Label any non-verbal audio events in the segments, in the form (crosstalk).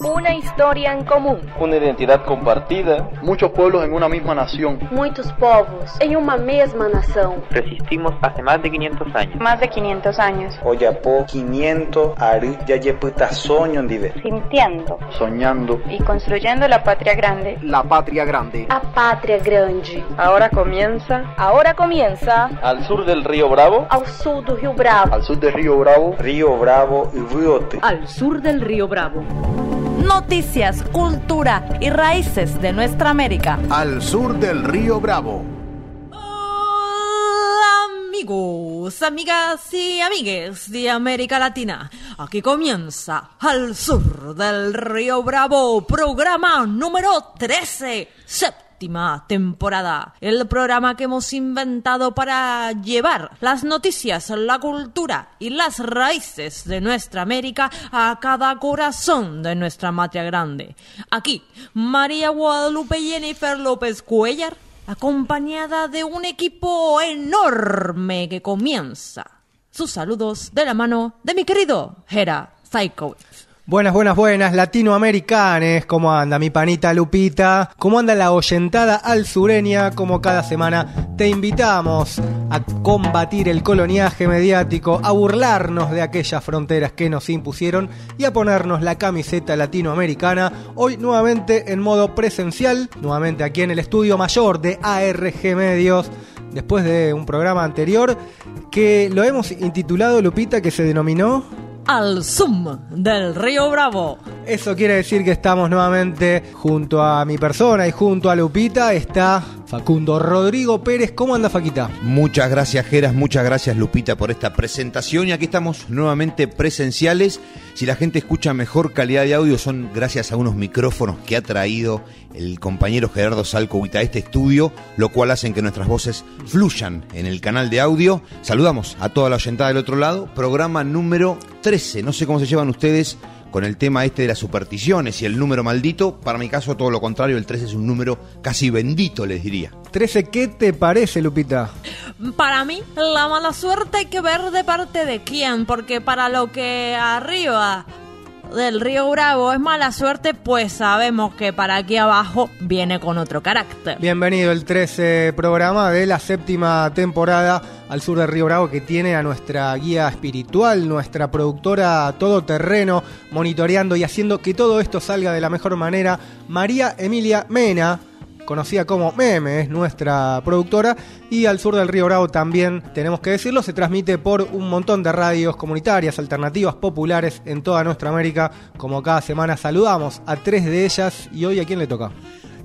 Una historia en común. Una identidad compartida. Muchos pueblos en una misma nación. Muchos povos en una misma nación. Resistimos hace más de 500 años. Más de 500 años. Oyapo 500 ari yayeputa soño. Sintiendo. Soñando. Y construyendo la patria grande. La patria grande. A patria grande. Ahora comienza. Ahora comienza. Al sur del río Bravo. Al sur del río Bravo. Al sur del río Bravo. Río Bravo y Riote. Al sur del río Bravo. Noticias, cultura y raíces de nuestra América. Al sur del río Bravo. Hola amigos, amigas y amigues de América Latina. Aquí comienza Al sur del río Bravo, programa número 13. Séptima temporada, el programa que hemos inventado para llevar las noticias, la cultura y las raíces de nuestra América a cada corazón de nuestra matria grande. Aquí, María Guadalupe Jennifer López Cuellar, acompañada de un equipo enorme que comienza. Sus saludos de la mano de mi querido Hera Zaikowicz. Buenas, buenas, buenas, latinoamericanes. ¿Cómo anda mi panita Lupita? ¿Cómo anda la oyentada al sureña? Como cada semana te invitamos a combatir el coloniaje mediático, a burlarnos de aquellas fronteras que nos impusieron y a ponernos la camiseta latinoamericana. Hoy nuevamente en modo presencial, nuevamente aquí en el estudio mayor de ARG Medios después de un programa anterior que lo hemos intitulado Lupita que se denominó al Zoom del Río Bravo. Eso quiere decir que estamos nuevamente junto a mi persona y junto a Lupita está Facundo Rodrigo Pérez. ¿Cómo anda Faquita? Muchas gracias Geras, muchas gracias Lupita por esta presentación y aquí estamos nuevamente presenciales. Si la gente escucha mejor calidad de audio son gracias a unos micrófonos que ha traído el compañero Gerardo Salcovita a este estudio, lo cual hacen que nuestras voces fluyan en el canal de audio. Saludamos a toda la oyentada del otro lado, programa número 13. No sé cómo se llevan ustedes con el tema este de las supersticiones y el número maldito. Para mi caso, todo lo contrario, el 13 es un número casi bendito, les diría. 13, ¿qué te parece, Lupita? Para mí, la mala suerte hay que ver de parte de quién, porque para lo que arriba del río Bravo es mala suerte, pues sabemos que para aquí abajo viene con otro carácter. Bienvenido el 13 programa de la séptima temporada al sur del río Bravo que tiene a nuestra guía espiritual, nuestra productora todoterreno, monitoreando y haciendo que todo esto salga de la mejor manera, María Emilia Mena, conocida como Meme, es nuestra productora, y al sur del río Bravo también, tenemos que decirlo, se transmite por un montón de radios comunitarias, alternativas, populares en toda nuestra América, como cada semana saludamos a tres de ellas, y hoy a quién le toca.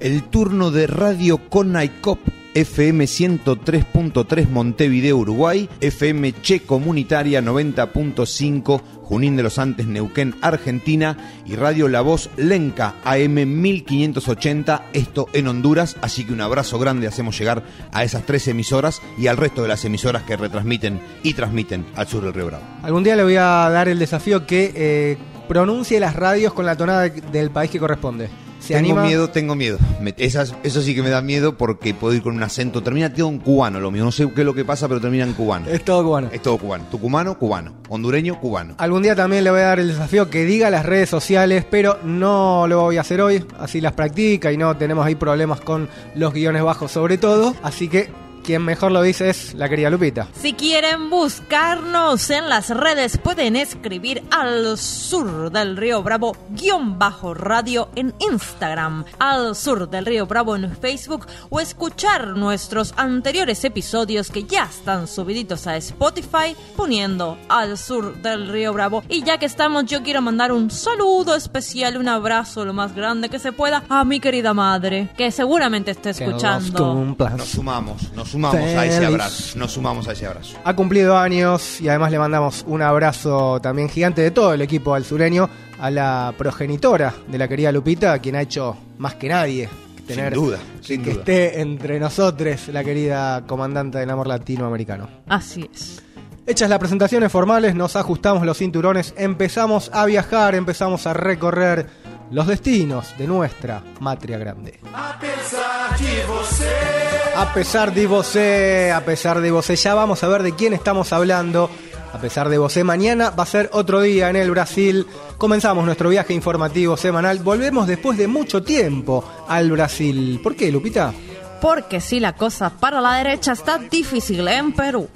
El turno de Radio Conaicop FM 103.3 Montevideo, Uruguay, FM Che Comunitaria 90.5 Junín de los Andes, Neuquén, Argentina y Radio La Voz Lenca AM 1580, esto en Honduras, así que un abrazo grande hacemos llegar a esas tres emisoras y al resto de las emisoras que retransmiten y transmiten al sur del Río Bravo. Algún día le voy a dar el desafío que eh, pronuncie las radios con la tonada del país que corresponde. ¿Se tengo anima? miedo, tengo miedo. Me, esas, eso sí que me da miedo porque puedo ir con un acento. Termina todo en cubano lo mío. No sé qué es lo que pasa, pero termina en cubano. Es todo cubano. Es todo cubano. Tucumano, cubano. Hondureño, cubano. Algún día también le voy a dar el desafío que diga las redes sociales, pero no lo voy a hacer hoy. Así las practica y no tenemos ahí problemas con los guiones bajos sobre todo. Así que quien mejor lo dice es la querida Lupita. Si quieren buscarnos en las redes, pueden escribir al sur del río Bravo guion bajo radio en Instagram, al sur del río Bravo en Facebook o escuchar nuestros anteriores episodios que ya están subiditos a Spotify poniendo al sur del río Bravo. Y ya que estamos, yo quiero mandar un saludo especial, un abrazo lo más grande que se pueda a mi querida madre, que seguramente esté escuchando. Nos sumamos, nos sumamos a ese abrazo. Nos sumamos a ese abrazo. Ha cumplido años y además le mandamos un abrazo también gigante de todo el equipo al sureño a la progenitora de la querida Lupita, quien ha hecho más que nadie tener sin duda, sin que esté entre nosotros la querida comandante del amor latinoamericano. Así es. Hechas las presentaciones formales, nos ajustamos los cinturones, empezamos a viajar, empezamos a recorrer los destinos de nuestra matria grande. A de você. A pesar de você, a pesar de você, ya vamos a ver de quién estamos hablando. A pesar de vos, mañana va a ser otro día en el Brasil. Comenzamos nuestro viaje informativo semanal. Volvemos después de mucho tiempo al Brasil. ¿Por qué, Lupita? Porque si la cosa para la derecha está difícil en Perú,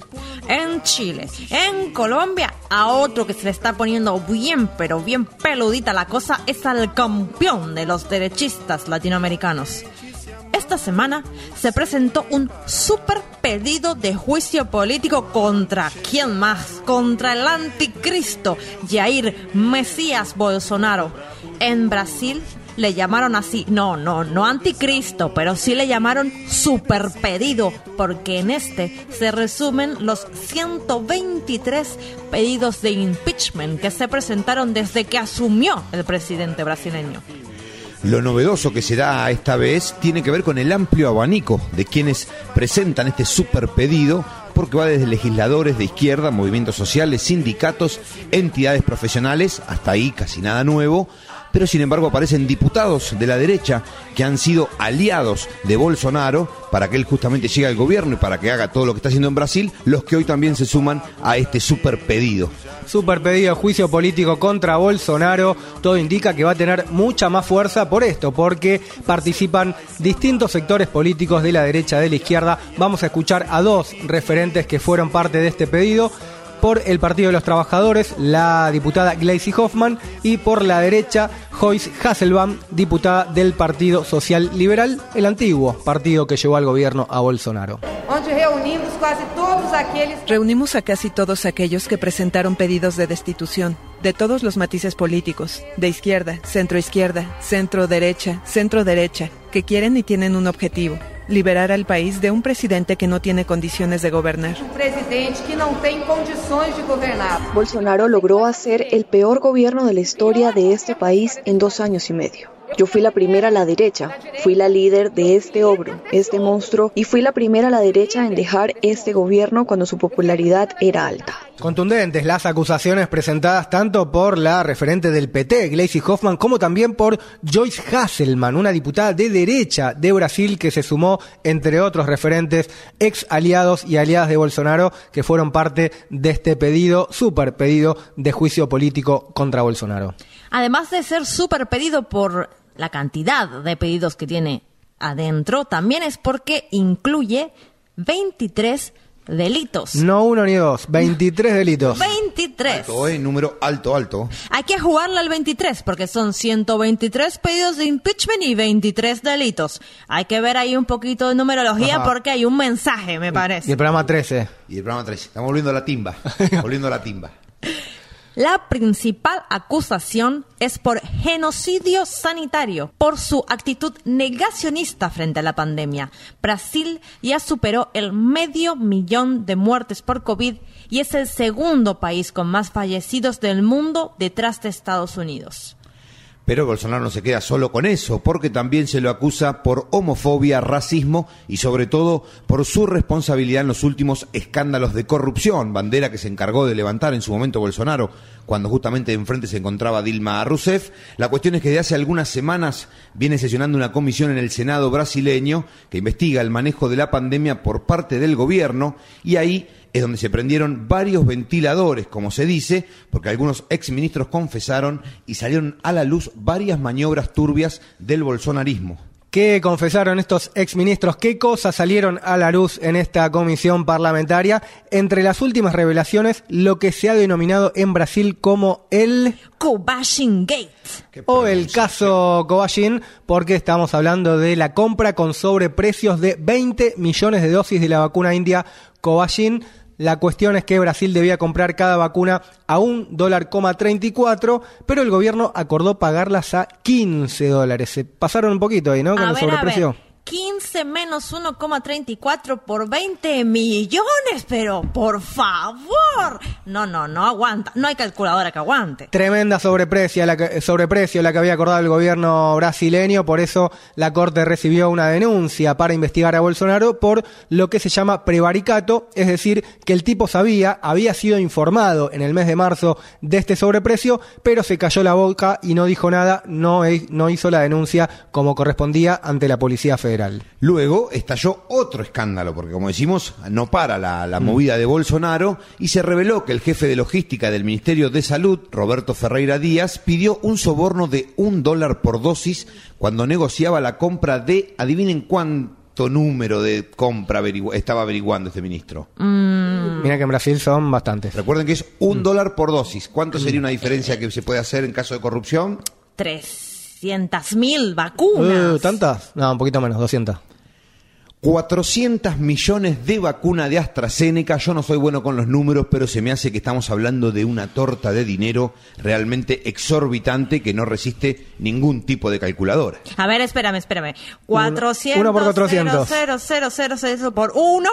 en Chile, en Colombia, a otro que se le está poniendo bien, pero bien peludita la cosa es al campeón de los derechistas latinoamericanos. Esta semana se presentó un super pedido de juicio político contra quién más, contra el anticristo Jair Mesías Bolsonaro. En Brasil le llamaron así, no, no, no anticristo, pero sí le llamaron super pedido, porque en este se resumen los 123 pedidos de impeachment que se presentaron desde que asumió el presidente brasileño. Lo novedoso que se da esta vez tiene que ver con el amplio abanico de quienes presentan este super pedido, porque va desde legisladores de izquierda, movimientos sociales, sindicatos, entidades profesionales, hasta ahí casi nada nuevo, pero sin embargo aparecen diputados de la derecha que han sido aliados de Bolsonaro para que él justamente llegue al gobierno y para que haga todo lo que está haciendo en Brasil, los que hoy también se suman a este super pedido. Super pedido juicio político contra Bolsonaro, todo indica que va a tener mucha más fuerza por esto, porque participan distintos sectores políticos de la derecha, de la izquierda. Vamos a escuchar a dos referentes que fueron parte de este pedido por el Partido de los Trabajadores, la diputada Gleisi Hoffman, y por la derecha, Joyce Hasselbaum, diputada del Partido Social Liberal, el antiguo partido que llevó al gobierno a Bolsonaro. Reunimos a casi todos aquellos que presentaron pedidos de destitución, de todos los matices políticos, de izquierda, centro izquierda, centro derecha, centro derecha, que quieren y tienen un objetivo liberar al país de un presidente que no tiene condiciones de gobernar. Un presidente que no tiene condiciones de gobernar. Bolsonaro logró hacer el peor gobierno de la historia de este país en dos años y medio. Yo fui la primera a la derecha, fui la líder de este ogro, este monstruo, y fui la primera a la derecha en dejar este gobierno cuando su popularidad era alta. Contundentes las acusaciones presentadas tanto por la referente del PT, Gleisi Hoffman, como también por Joyce Hasselman, una diputada de derecha de Brasil que se sumó, entre otros referentes, ex aliados y aliadas de Bolsonaro, que fueron parte de este pedido, super pedido de juicio político contra Bolsonaro. Además de ser super pedido por la cantidad de pedidos que tiene adentro, también es porque incluye 23 delitos. No uno ni dos, 23 delitos. 23. Alto, eh, número alto, alto. Hay que jugarle al 23 porque son 123 pedidos de impeachment y 23 delitos. Hay que ver ahí un poquito de numerología Ajá. porque hay un mensaje, me Y parece. el programa 13. Y el programa 13. Estamos volviendo a la timba. (laughs) volviendo a la timba. La principal acusación es por genocidio sanitario, por su actitud negacionista frente a la pandemia. Brasil ya superó el medio millón de muertes por COVID y es el segundo país con más fallecidos del mundo detrás de Estados Unidos. Pero Bolsonaro no se queda solo con eso, porque también se lo acusa por homofobia, racismo y sobre todo por su responsabilidad en los últimos escándalos de corrupción, bandera que se encargó de levantar en su momento Bolsonaro, cuando justamente enfrente se encontraba Dilma Rousseff. La cuestión es que de hace algunas semanas viene sesionando una comisión en el Senado brasileño que investiga el manejo de la pandemia por parte del gobierno y ahí es donde se prendieron varios ventiladores, como se dice, porque algunos exministros confesaron y salieron a la luz varias maniobras turbias del bolsonarismo. ¿Qué confesaron estos exministros? ¿Qué cosas salieron a la luz en esta comisión parlamentaria? Entre las últimas revelaciones, lo que se ha denominado en Brasil como el... Cobashin Gate. O el caso Covaxin, porque estamos hablando de la compra con sobreprecios de 20 millones de dosis de la vacuna india Covaxin. La cuestión es que Brasil debía comprar cada vacuna a un dólar coma 34, pero el gobierno acordó pagarlas a 15 dólares. Se pasaron un poquito ahí, ¿no? Con A el ver, a sobreprecio. ver. 15 menos 1,34 por 20 millones, pero por favor. No, no, no aguanta. No hay calculadora que aguante. Tremenda sobreprecio la, que, sobreprecio la que había acordado el gobierno brasileño, por eso la Corte recibió una denuncia para investigar a Bolsonaro por lo que se llama prevaricato, es decir, que el tipo sabía, había sido informado en el mes de marzo de este sobreprecio, pero se cayó la boca y no dijo nada, no, no hizo la denuncia como correspondía ante la Policía Federal. Luego estalló otro escándalo, porque como decimos, no para la, mm. movida de Bolsonaro, y se reveló que el jefe de logística del Ministerio de Salud, Roberto Ferreira Díaz, pidió un soborno de un dólar por dosis cuando negociaba la compra de, adivinen cuánto número de compra estaba averiguando este ministro. Mm. Mira que en Brasil son bastantes. Recuerden que es un mm. dólar por dosis. ¿Cuánto sería una diferencia que se puede hacer en caso de corrupción? Tres. 300.000 vacunas. Uh, ¿Tantas? No, un poquito menos, 200. 400 millones de vacuna de AstraZeneca. Yo no soy bueno con los números, pero se me hace que estamos hablando de una torta de dinero realmente exorbitante que no resiste ningún tipo de calculadora. A ver, espérame, espérame. 400. uno por 400. 0, 0, 0, 0, por uno.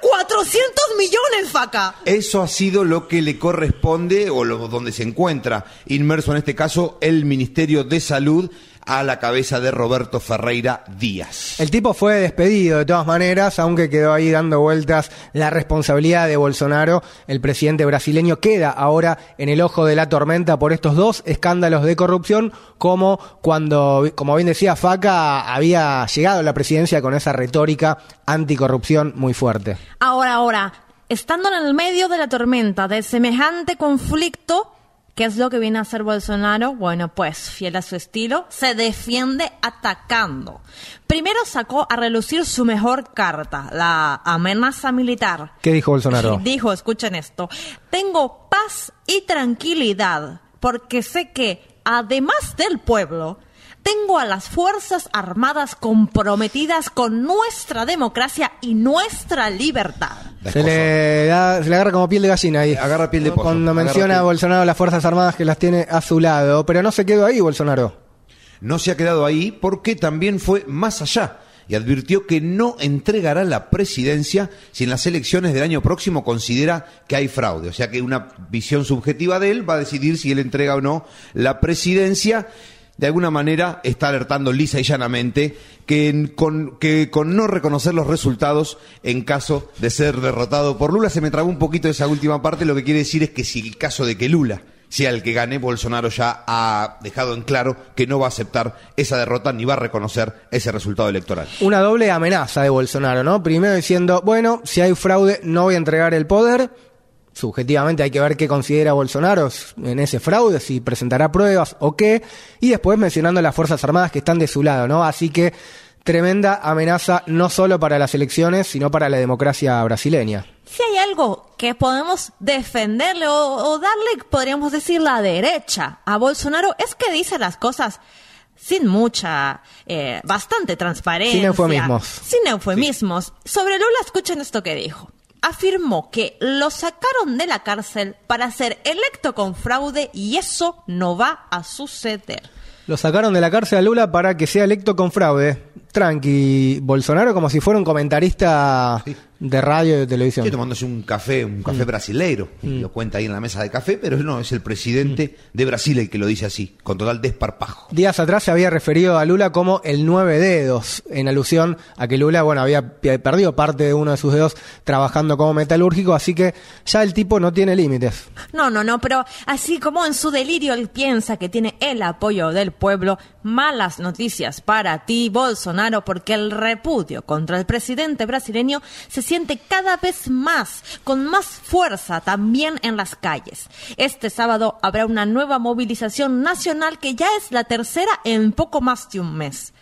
400 millones, faca. Eso ha sido lo que le corresponde o lo, donde se encuentra inmerso en este caso el Ministerio de Salud a la cabeza de Roberto Ferreira Díaz. El tipo fue despedido de todas maneras, aunque quedó ahí dando vueltas la responsabilidad de Bolsonaro. El presidente brasileño queda ahora en el ojo de la tormenta por estos dos escándalos de corrupción, como cuando, como bien decía Faca, había llegado a la presidencia con esa retórica anticorrupción muy fuerte. Ahora, ahora, estando en el medio de la tormenta de semejante conflicto, ¿qué es lo que viene a hacer Bolsonaro? Bueno, pues, fiel a su estilo, se defiende atacando. Primero sacó a relucir su mejor carta, la amenaza militar. ¿Qué dijo Bolsonaro? (laughs) Dijo, escuchen esto, tengo paz y tranquilidad porque sé que, además del pueblo, tengo a las Fuerzas Armadas comprometidas con nuestra democracia y nuestra libertad. Se le, da- se le agarra como piel de gallina ahí. Agarra piel de pollo. Cuando menciona a Bolsonaro las Fuerzas Armadas que las tiene a su lado. Pero no se quedó ahí, Bolsonaro. No se ha quedado ahí porque también fue más allá y advirtió que no entregará la presidencia si en las elecciones del año próximo considera que hay fraude. O sea que una visión subjetiva de él va a decidir si él entrega o no la presidencia. De alguna manera está alertando lisa y llanamente que con, que con no reconocer los resultados en caso de ser derrotado por Lula, se me trabó un poquito esa última parte, lo que quiere decir es que si el caso de que Lula sea el que gane, Bolsonaro ya ha dejado en claro que no va a aceptar esa derrota ni va a reconocer ese resultado electoral. Una doble amenaza de Bolsonaro, ¿no? Primero diciendo, bueno, si hay fraude no voy a entregar el poder. Subjetivamente hay que ver qué considera Bolsonaro en ese fraude, si presentará pruebas o qué. Y después mencionando las Fuerzas Armadas que están de su lado, ¿no? Así que tremenda amenaza no solo para las elecciones, sino para la democracia brasileña. Si hay algo que podemos defenderle o, o darle, podríamos decir, la derecha a Bolsonaro, es que dice las cosas sin mucha, eh, bastante transparencia. Sin eufemismos. Sin eufemismos. Sobre Lula, escuchen esto que dijo. Afirmó que lo sacaron de la cárcel para ser electo con fraude y eso no va a suceder. Lo sacaron de la cárcel a Lula para que sea electo con fraude. Tranqui, Bolsonaro como si fuera un comentarista de radio y de televisión. Estoy tomándose un café, un café brasileiro, y lo cuenta ahí en la mesa de café, pero no, es el presidente de Brasil el que lo dice así, con total desparpajo. Días atrás se había referido a Lula como el nueve dedos, en alusión a que Lula, bueno, había perdido parte de uno de sus dedos trabajando como metalúrgico, así que ya el tipo no tiene límites. No, no, no, pero así como en su delirio él piensa que tiene el apoyo del pueblo, malas noticias para ti, Bolsonaro, porque el repudio contra el presidente brasileño se siente cada vez más, con más fuerza también en las calles. Este sábado habrá una nueva movilización nacional que ya es la tercera en poco más de un mes.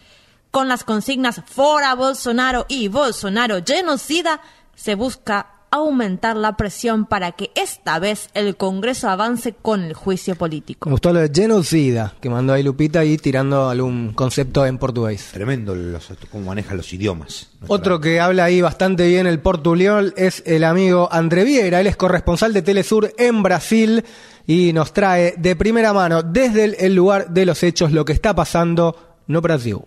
Con las consignas Fora Bolsonaro y Bolsonaro genocida, se busca aumentar la presión para que esta vez el Congreso avance con el juicio político. Me gustó lo de genocida que mandó ahí Lupita y tirando algún concepto en portugués. Tremendo los, cómo maneja los idiomas. Otro que habla ahí bastante bien el portuliol es el amigo André Vieira. Él es corresponsal de Telesur en Brasil y nos trae de primera mano, desde el, el lugar de los hechos, lo que está pasando no Brasil.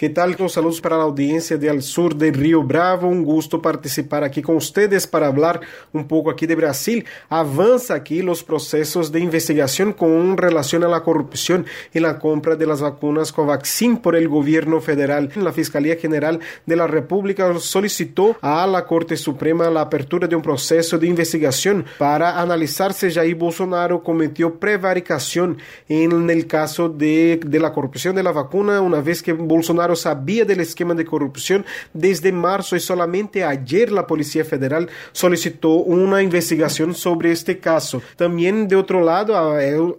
¿Qué tal? Con saludos para la audiencia de Al Sur de Río Bravo. Un gusto participar aquí con ustedes para hablar un poco aquí de Brasil. Avanza aquí los procesos de investigación con relación a la corrupción en la compra de las vacunas Covaxin por el gobierno federal. La Fiscalía General de la República solicitó a la Corte Suprema la apertura de un proceso de investigación para analizar si Jair Bolsonaro cometió prevaricación en el caso de, de la corrupción de la vacuna una vez que Bolsonaro Bolsonaro sabía del esquema de corrupción desde marzo y solamente ayer la Policía Federal solicitó una investigación sobre este caso. También, de otro lado,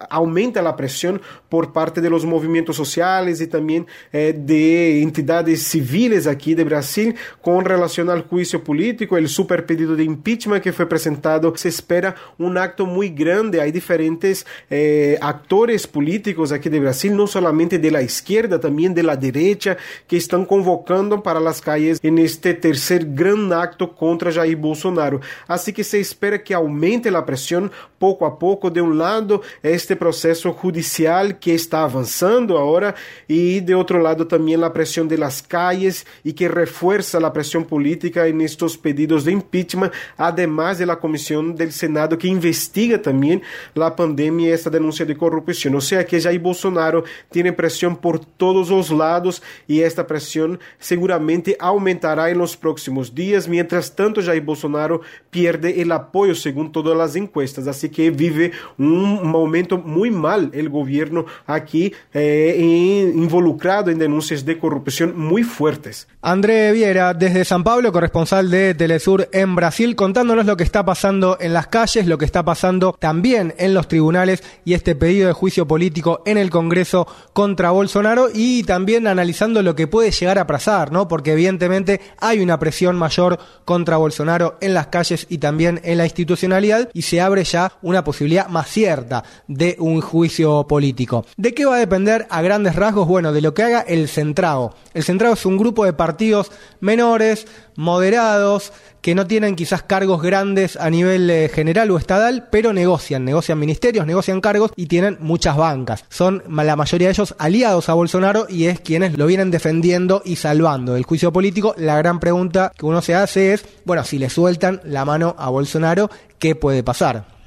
aumenta la presión por parte de los movimientos sociales y también eh, de entidades civiles aquí de Brasil con relación al juicio político, el super pedido de impeachment que fue presentado. Se espera un acto muy grande. Hay diferentes eh, actores políticos aquí de Brasil, no solamente de la izquierda, también de la derecha, que están convocando para las calles en este tercer gran acto contra Jair Bolsonaro. Así que se espera que aumente la presión poco a poco. De un lado, este proceso judicial que está avanzando ahora y de otro lado también la presión de las calles y que refuerza la presión política en estos pedidos de impeachment, además de la comisión del Senado que investiga también la pandemia y esta denuncia de corrupción. O sea que Jair Bolsonaro tiene presión por todos los lados y esta presión seguramente aumentará en los próximos días. Mientras tanto, Jair Bolsonaro pierde el apoyo según todas las encuestas. Así que vive un momento muy mal el gobierno aquí eh, involucrado en denuncias de corrupción muy fuertes. André Viera, desde San Pablo, corresponsal de Telesur en Brasil, contándonos lo que está pasando en las calles, lo que está pasando también en los tribunales y este pedido de juicio político en el Congreso contra Bolsonaro y también analizando lo que puede llegar a pasar, ¿no? Porque evidentemente hay una presión mayor contra Bolsonaro en las calles y también en la institucionalidad y se abre ya una posibilidad más cierta de un juicio político. ¿De qué va a depender a grandes rasgos? Bueno, de lo que haga el Centrado. El Centrado es un grupo de partidos menores, moderados, que no tienen quizás cargos grandes a nivel eh, general o estatal, pero negocian, negocian ministerios, negocian cargos y tienen muchas bancas. Son la mayoría de ellos aliados a Bolsonaro y es quienes lo vienen defendiendo y salvando del juicio político. La gran pregunta que uno se hace es, bueno, si le sueltan la mano a Bolsonaro, ¿qué puede pasar?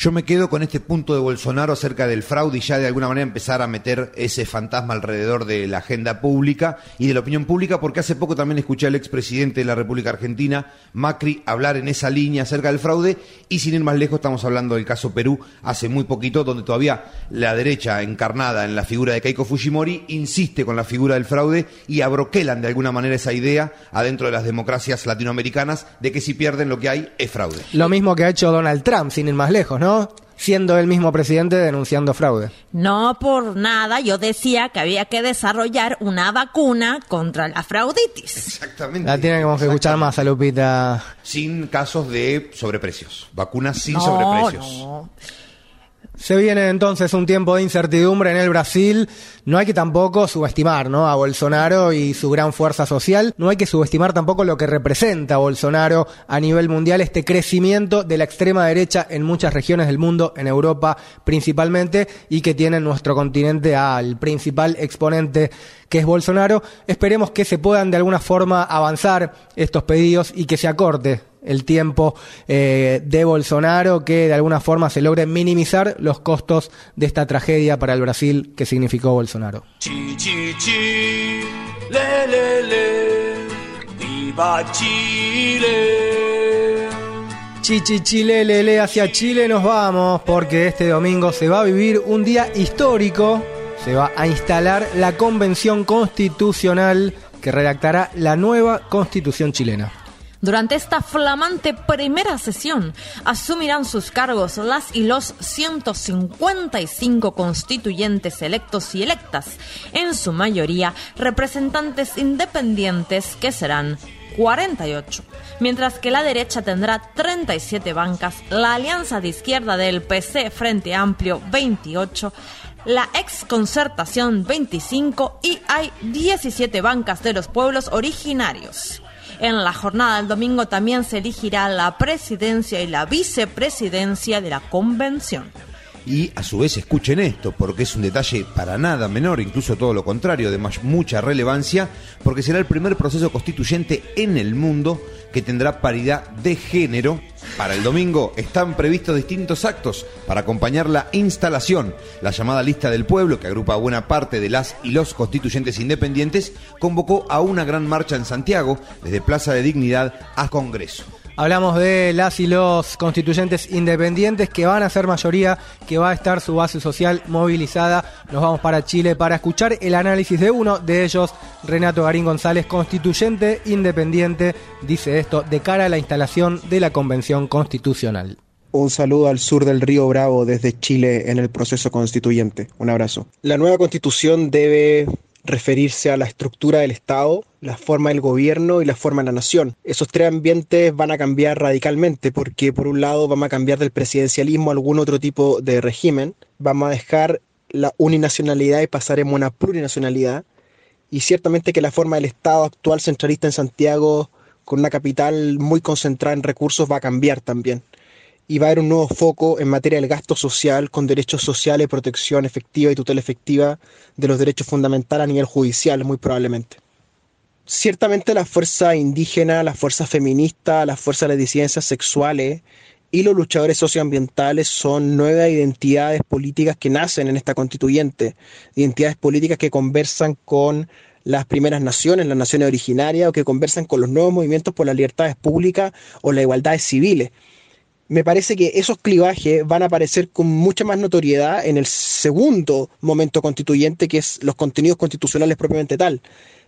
Yo me quedo con este punto de Bolsonaro acerca del fraude y ya de alguna manera empezar a meter ese fantasma alrededor de la agenda pública y de la opinión pública, porque hace poco también escuché al expresidente de la República Argentina, Macri, hablar en esa línea acerca del fraude y sin ir más lejos estamos hablando del caso Perú hace muy poquito, donde todavía la derecha encarnada en la figura de Keiko Fujimori insiste con la figura del fraude y abroquelan de alguna manera esa idea adentro de las democracias latinoamericanas de que si pierden lo que hay es fraude. Lo mismo que ha hecho Donald Trump, sin ir más lejos, ¿no? Siendo el mismo presidente denunciando fraude. No por nada, yo decía que había que desarrollar una vacuna contra la frauditis. Exactamente. La tienen que escuchar más a Lupita. Sin casos de sobreprecios. Vacunas sin sobreprecios. No. Se viene entonces un tiempo de incertidumbre en el Brasil. No hay que tampoco subestimar ¿no? a Bolsonaro y su gran fuerza social. No hay que subestimar tampoco lo que representa Bolsonaro a nivel mundial, este crecimiento de la extrema derecha en muchas regiones del mundo, en Europa principalmente, y que tiene en nuestro continente al principal exponente que es Bolsonaro. Esperemos que se puedan de alguna forma avanzar estos pedidos y que se acorte el tiempo eh, de Bolsonaro, que de alguna forma se logre minimizar los costos de esta tragedia para el Brasil que significó Bolsonaro. Chi, chi, chi, le, le, le, viva Chile. Chichi Chile, lele, hacia Chile nos vamos porque este domingo se va a vivir un día histórico. Se va a instalar la convención constitucional que redactará la nueva constitución chilena. Durante esta flamante primera sesión asumirán sus cargos las y los 155 constituyentes electos y electas, en su mayoría representantes independientes que serán 48, mientras que la derecha tendrá 37 bancas, la alianza de izquierda del PC Frente Amplio 28, la ex concertación 25 y hay 17 bancas de los pueblos originarios. En la jornada del domingo también se elegirá la presidencia y la vicepresidencia de la convención. Y a su vez escuchen esto, porque es un detalle para nada menor, incluso todo lo contrario, de mucha relevancia, porque será el primer proceso constituyente en el mundo que tendrá paridad de género. Para el domingo están previstos distintos actos para acompañar la instalación. La llamada lista del pueblo, que agrupa buena parte de las y los constituyentes independientes, convocó a una gran marcha en Santiago, desde Plaza de Dignidad a Congreso. Hablamos de las y los constituyentes independientes que van a ser mayoría, que va a estar su base social movilizada. Nos vamos para Chile para escuchar el análisis de uno de ellos, Renato Garín González, constituyente independiente, dice esto de cara a la instalación de la Convención Constitucional. Un saludo al sur del río Bravo desde Chile en el proceso constituyente. Un abrazo. La nueva constitución debe referirse a la estructura del Estado, la forma del gobierno y la forma de la nación. Esos tres ambientes van a cambiar radicalmente porque por un lado vamos a cambiar del presidencialismo a algún otro tipo de régimen, vamos a dejar la uninacionalidad y pasaremos a una plurinacionalidad. Y ciertamente que la forma del Estado actual centralista en Santiago con una capital muy concentrada en recursos va a cambiar también y va a haber un nuevo foco en materia del gasto social con derechos sociales, protección efectiva y tutela efectiva de los derechos fundamentales a nivel judicial, muy probablemente. Ciertamente la fuerza indígena, la fuerza feminista, la fuerza de las disidencias sexuales y los luchadores socioambientales son nuevas identidades políticas que nacen en esta constituyente, identidades políticas que conversan con las primeras naciones, las naciones originarias, o que conversan con los nuevos movimientos por las libertades públicas o las igualdades civiles me parece que esos clivajes van a aparecer con mucha más notoriedad en el segundo momento constituyente, que es los contenidos constitucionales propiamente tal.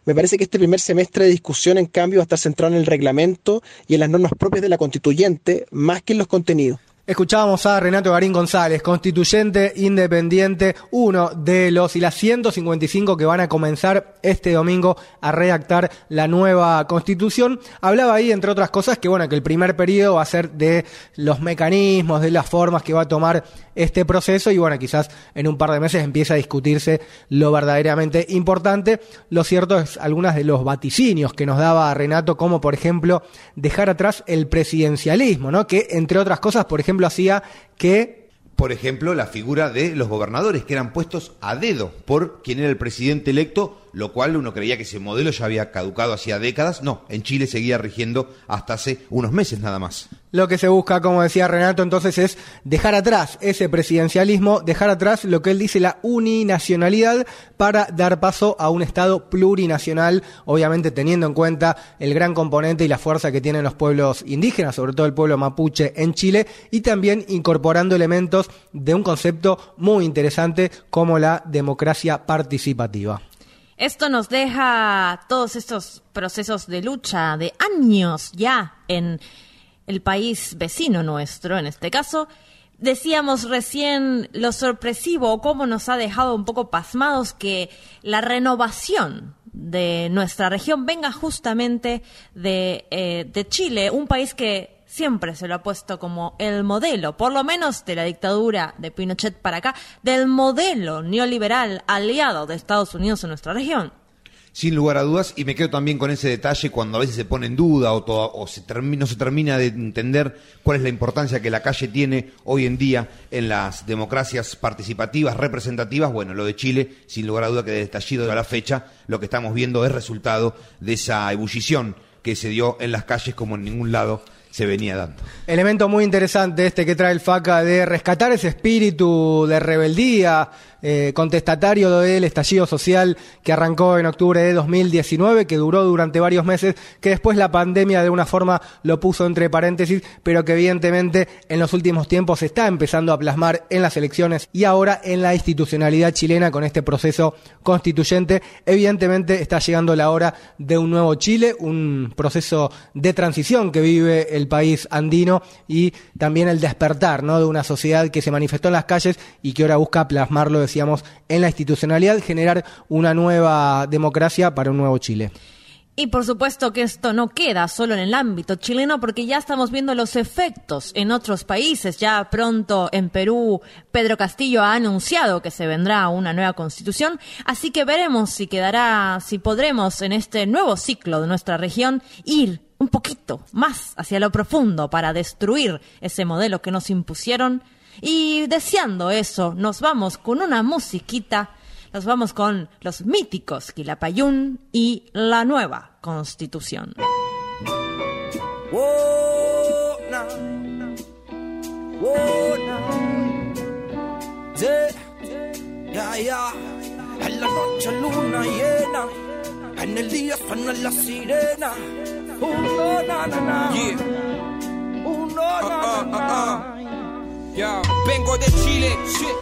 Me parece que este primer semestre de discusión, en cambio, va a estar centrado en el reglamento y en las normas propias de la constituyente, más que en los contenidos. Escuchábamos a Renato Garín González, constituyente independiente, uno de los y las 155 que van a comenzar este domingo a redactar la nueva constitución. Hablaba ahí, entre otras cosas, que bueno, que el primer periodo va a ser de los mecanismos, de las formas que va a tomar este proceso y bueno, quizás en un par de meses empieza a discutirse lo verdaderamente importante. Lo cierto es algunas de los vaticinios que nos daba Renato, como por ejemplo dejar atrás el presidencialismo, ¿no? Que entre otras cosas, por ejemplo, ejemplo, hacía que por ejemplo, la figura de los gobernadores, que eran puestos a dedo por quien era el presidente electo, lo cual uno creía que ese modelo ya había caducado hacía décadas. No, en Chile seguía rigiendo hasta hace unos meses nada más. Lo que se busca, como decía Renato, entonces es dejar atrás ese presidencialismo, dejar atrás lo que él dice la uninacionalidad para dar paso a un Estado plurinacional, obviamente teniendo en cuenta el gran componente y la fuerza que tienen los pueblos indígenas, sobre todo el pueblo mapuche en Chile, y también incorporando elementos de un concepto muy interesante como la democracia participativa. Esto nos deja todos estos procesos de lucha de años ya en el país vecino nuestro, en este caso. Decíamos recién lo sorpresivo, cómo nos ha dejado un poco pasmados que la renovación de nuestra región venga justamente de, eh, de Chile, un país que siempre se lo ha puesto como el modelo, por lo menos de la dictadura de Pinochet para acá, del modelo neoliberal aliado de Estados Unidos en nuestra región. Sin lugar a dudas, y me quedo también con ese detalle cuando a veces se pone en duda o, o no se termina de entender cuál es la importancia que la calle tiene hoy en día en las democracias participativas, representativas. Bueno, lo de Chile, sin lugar a duda que desde estallido a la fecha, lo que estamos viendo es resultado de esa ebullición que se dio en las calles como en ningún lado se venía dando. Elemento muy interesante este que trae el FACA de rescatar ese espíritu de rebeldía, eh, contestatario del estallido social que arrancó en octubre de 2019, que duró durante varios meses, que después la pandemia de una forma lo puso entre paréntesis, pero que evidentemente en los últimos tiempos está empezando a plasmar en las elecciones y ahora en la institucionalidad chilena con este proceso constituyente. Evidentemente está llegando la hora de un nuevo Chile, un proceso de transición que vive el país andino y también el despertar ¿no? de una sociedad que se manifestó en las calles y que ahora busca plasmarlo de decíamos, en la institucionalidad, generar una nueva democracia para un nuevo Chile. Y por supuesto que esto no queda solo en el ámbito chileno porque ya estamos viendo los efectos en otros países. Ya pronto en Perú Pedro Castillo ha anunciado que se vendrá una nueva constitución, así que veremos si quedará, si podremos en este nuevo ciclo de nuestra región ir un poquito más hacia lo profundo para destruir ese modelo que nos impusieron. Y deseando eso, nos vamos con una musiquita, nos vamos con los míticos Quilapayún y la nueva constitución. Vengo de Chile,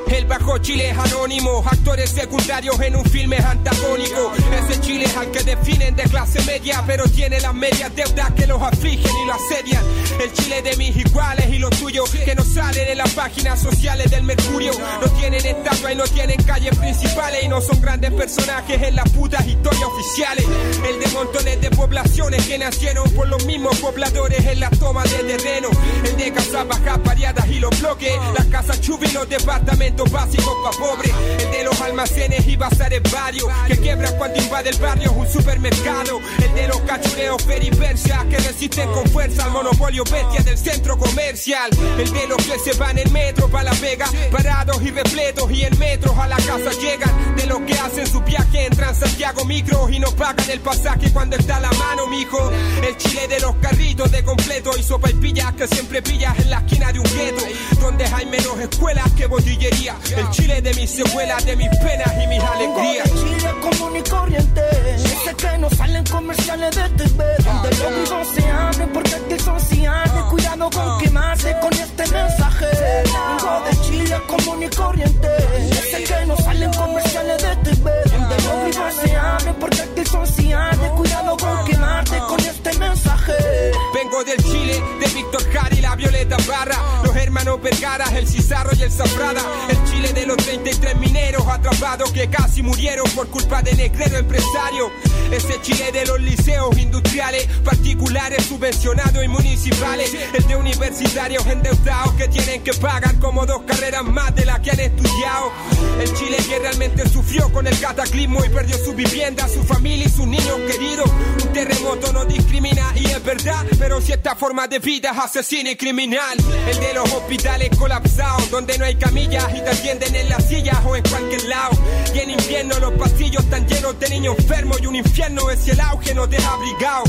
el bajo Chile es anónimo, actores secundarios en un filme antagónico. Ese Chile es al que definen de clase media, pero tiene las medias deudas que los afligen y lo asedian. El Chile de mis iguales y los tuyos, que no salen en las páginas sociales del Mercurio. No tienen estatua y no tienen calles principales y no son grandes personajes en las putas historias oficiales. El de montones de poblaciones que nacieron por los mismos pobladores en la toma de terreno. El de casas bajas variadas y los bloques las casas chubis, los departamentos básicos pa' pobres. El de los almacenes y bazares varios. Que quiebran cuando invade el barrio un supermercado. El de los cachureos periversia que resisten con fuerza al monopolio bestia del centro comercial. El de los que se van en metro pa' la vega, parados y repletos y en metros a la casa llegan. De los que hacen su viaje en Transantiago micro y no pagan el pasaje cuando está a la mano, mijo. El chile de los carritos de completo y sopa y pillas que siempre pillas en la esquina de un gueto donde hay menos escuelas que botillería. El Chile de mis secuelas, de mis penas y mis alegrías. El Chile común y corriente, ese que no salen comerciales de TV, donde los vivos se abren porque aquí son cianes. Cuidado con quemarse con este mensaje. Vengo de Chile común y corriente, ese que no salen comerciales de TV, donde los vivos se abren porque aquí son. Cuidado con quemarte con este mensaje. Vengo del Chile, de Víctor Jara y la Violeta Barra, los hermanos Vergara, el Cizarro y el Zafrada, el Chile de los 33 mineros atrapados que casi murieron por culpa de negrero empresario, ese Chile de los liceos industriales, particulares, subvencionados y municipales, el de universitarios endeudados que tienen que pagar como dos carreras más de las que han estudiado, el Chile que realmente sufrió con el cataclismo y perdió su vivienda, su familia y sus niños queridos, un terremoto no discrimina y es verdad, pero si esta forma de vida es asesina y criminal, el de los hospitales colapsados, donde no hay camillas y te atienden en las sillas o en cualquier lado. Y en invierno los pasillos están llenos de niños enfermos y un infierno es el auge nos deja abrigado.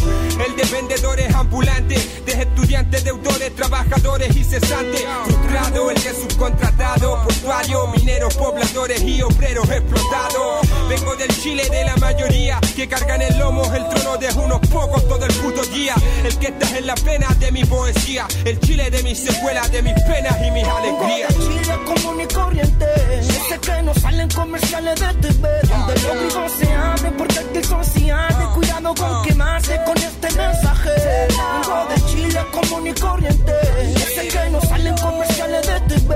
El de vendedores ambulantes, de estudiantes, deudores, trabajadores y cesantes. Frustrado, el de subcontratado, portuario, mineros, pobladores y obreros explotados. Vengo del Chile de la mayoría que cargan el lomo el trono de unos pocos todo el puto. El que está en la pena de mi poesía, el Chile de mis secuelas, de mis penas y mis alegrías. El Chile común y corriente, ese que no salen comerciales de TV, donde los vivos se abren porque aquí son cianes. Cuidado con quemarse con este mensaje. Vengo de Chile común y corriente, ese que no salen comerciales de TV,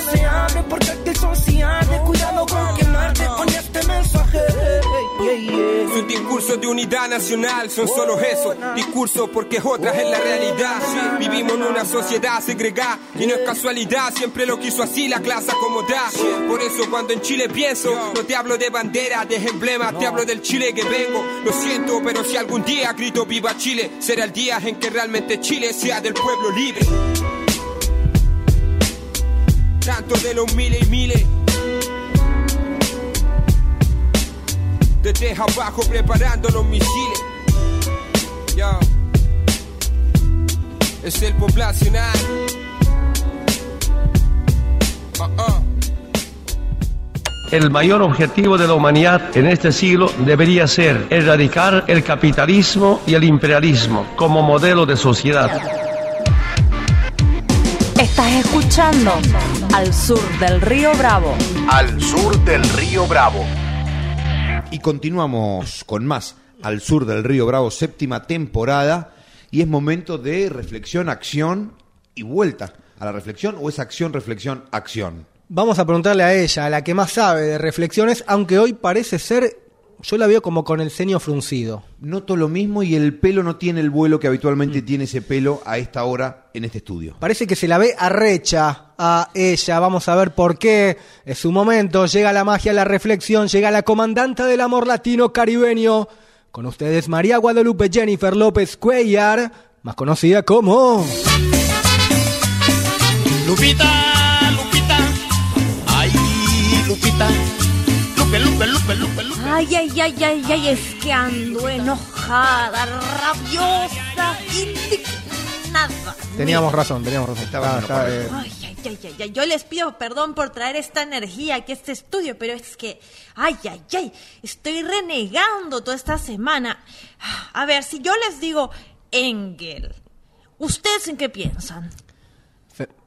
se abren porque aquí son cianes. Cuidado con quemarte con este mensaje. Yeah, yeah. Sus discursos de unidad nacional son solo eso, discursos porque otras es la realidad. Vivimos en una sociedad segregada y no es casualidad, siempre lo quiso así la clase acomodada. Por eso cuando en Chile pienso, no te hablo de bandera, de emblemas, te hablo del Chile que vengo. Lo siento, pero si algún día grito viva Chile, será el día en que realmente Chile sea del pueblo libre. Tanto de los miles y miles. Desde abajo preparando los misiles. Ah, ah. El mayor objetivo de la humanidad en este siglo debería ser erradicar el capitalismo y el imperialismo como modelo de sociedad. Estás escuchando Al Sur del Río Bravo. Al sur del río Bravo. Y continuamos con más Al sur del río Bravo, séptima temporada. Y es momento de reflexión, acción y vuelta a la reflexión o es acción, reflexión, acción. Vamos a preguntarle a ella, a la que más sabe de reflexiones, aunque hoy parece ser, yo la veo como con el ceño fruncido. Noto lo mismo y el pelo no tiene el vuelo que habitualmente tiene ese pelo a esta hora en este estudio. Parece que se la ve arrecha a ella, vamos a ver por qué. Es su momento, llega la magia, la reflexión, llega la comandanta del amor latino caribeño. Con ustedes María Guadalupe Jennifer López Cuellar, más conocida como... Lupita, Lupita, ay, Lupita, Ay, ay, ay, ay, ay, es que ando enojada, rabiosa, indignada. Teníamos razón, teníamos razón. Estaba, estaba, eh, Ay, ay, ay, ay, ay, yo les pido perdón por traer esta energía aquí a este estudio, pero es que, ay, ay, ay, estoy renegando toda esta semana. A ver, si yo les digo Engel, ¿Ustedes en qué piensan?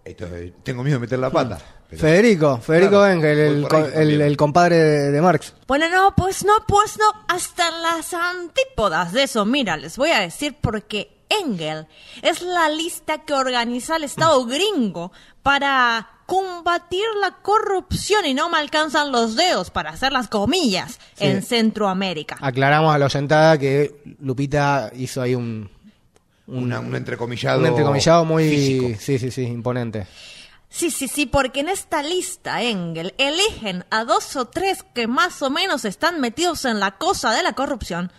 Esto, tengo miedo de meter la pata. Pero- Federico, Federico Claro, Engel, el, compadre de, de Marx. Bueno, no, pues no, pues no, hasta las antípodas de eso. Mira, les voy a decir porque Engel es la lista que organiza el Estado gringo para combatir la corrupción y no me alcanzan los dedos para hacer las comillas Sí. en Centroamérica. Aclaramos a la oyentada que Lupita hizo ahí un, Una- un entrecomillado un entrecomillado muy físico. sí, sí, sí, imponente. Sí, sí, sí, porque en esta lista, Engel, eligen a dos o tres que más o menos están metidos en la cosa de la corrupción,